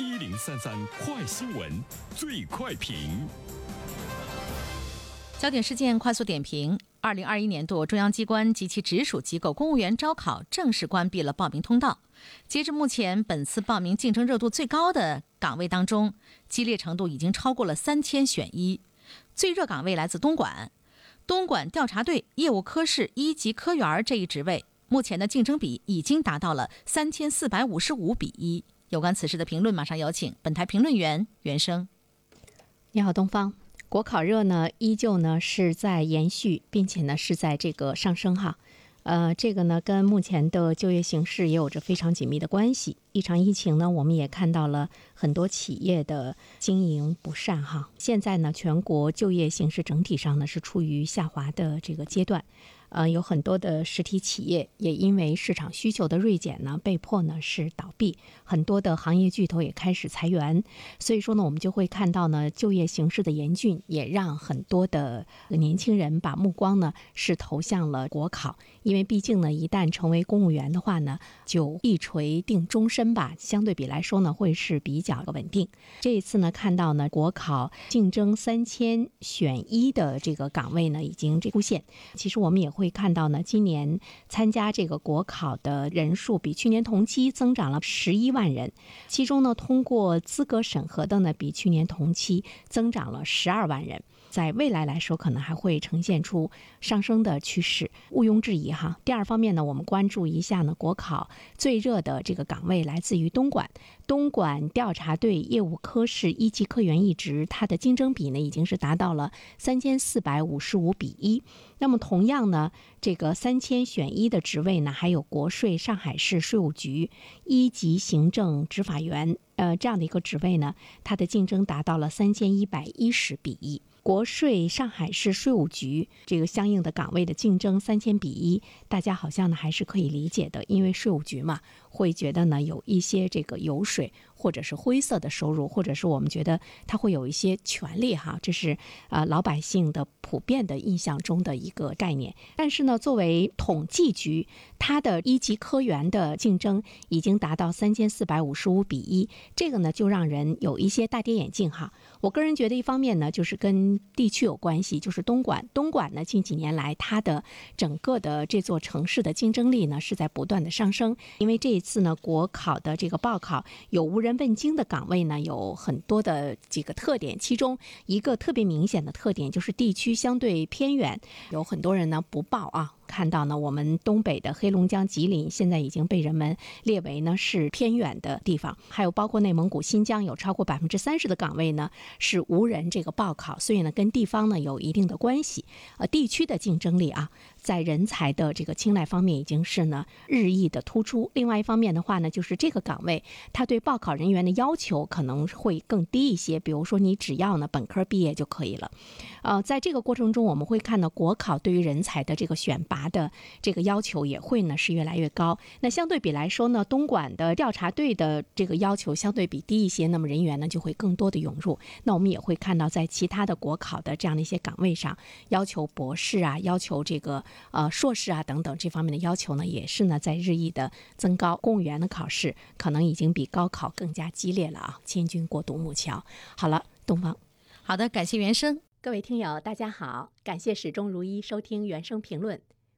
一零三三快新闻，最快评。焦点事件快速点评：二零二一年度中央机关及其直属机构公务员招考正式关闭了报名通道。截至目前，本次报名竞争热度最高的岗位当中，激烈程度已经超过了三千选一。最热岗位来自东莞，东莞调查队业务科室一级科员这一职位，目前的竞争比已经达到了三千四百五十五比一。有关此事的评论，马上有请本台评论员袁生。你好，东方。国考热呢，依旧呢是在延续，并且呢是在这个上升哈。呃，这个呢跟目前的就业形势也有着非常紧密的关系。一场疫情呢，我们也看到了很多企业的经营不善哈。现在呢，全国就业形势整体上呢是处于下滑的这个阶段。呃，有很多的实体企业也因为市场需求的锐减呢，被迫呢是倒闭，很多的行业巨头也开始裁员，所以说呢，我们就会看到呢，就业形势的严峻，也让很多的年轻人把目光呢是投向了国考，因为毕竟呢，一旦成为公务员的话呢，就一锤定终身吧，相对比来说呢，会是比较稳定。这一次呢，看到呢，国考竞争三千选一的这个岗位呢，已经这出现，其实我们也会。会看到呢，今年参加这个国考的人数比去年同期增长了十一万人，其中呢，通过资格审核的呢，比去年同期增长了十二万人。在未来来说，可能还会呈现出上升的趋势，毋庸置疑哈。第二方面呢，我们关注一下呢，国考最热的这个岗位来自于东莞，东莞调查队业务科室一级科员一职，它的竞争比呢已经是达到了三千四百五十五比一。那么同样呢，这个三千选一的职位呢，还有国税上海市税务局一级行政执法员，呃，这样的一个职位呢，它的竞争达到了三千一百一十比一。国税上海市税务局这个相应的岗位的竞争三千比一，大家好像呢还是可以理解的，因为税务局嘛，会觉得呢有一些这个油水。或者是灰色的收入，或者是我们觉得他会有一些权利哈，这是啊老百姓的普遍的印象中的一个概念。但是呢，作为统计局，它的一级科员的竞争已经达到三千四百五十五比一，这个呢就让人有一些大跌眼镜哈。我个人觉得，一方面呢就是跟地区有关系，就是东莞，东莞呢近几年来它的整个的这座城市的竞争力呢是在不断的上升，因为这一次呢国考的这个报考有无人。问津的岗位呢有很多的几个特点，其中一个特别明显的特点就是地区相对偏远，有很多人呢不报啊。看到呢，我们东北的黑龙江、吉林现在已经被人们列为呢是偏远的地方，还有包括内蒙古、新疆，有超过百分之三十的岗位呢是无人这个报考，所以呢跟地方呢有一定的关系。呃，地区的竞争力啊，在人才的这个青睐方面已经是呢日益的突出。另外一方面的话呢，就是这个岗位它对报考人员的要求可能会更低一些，比如说你只要呢本科毕业就可以了。呃，在这个过程中，我们会看到国考对于人才的这个选拔。拔的这个要求也会呢是越来越高。那相对比来说呢，东莞的调查队的这个要求相对比低一些，那么人员呢就会更多的涌入。那我们也会看到，在其他的国考的这样的一些岗位上，要求博士啊，要求这个呃硕士啊等等这方面的要求呢，也是呢在日益的增高。公务员的考试可能已经比高考更加激烈了啊！千军过独木桥。好了，东方，好的，感谢原生，各位听友，大家好，感谢始终如一收听原声评论。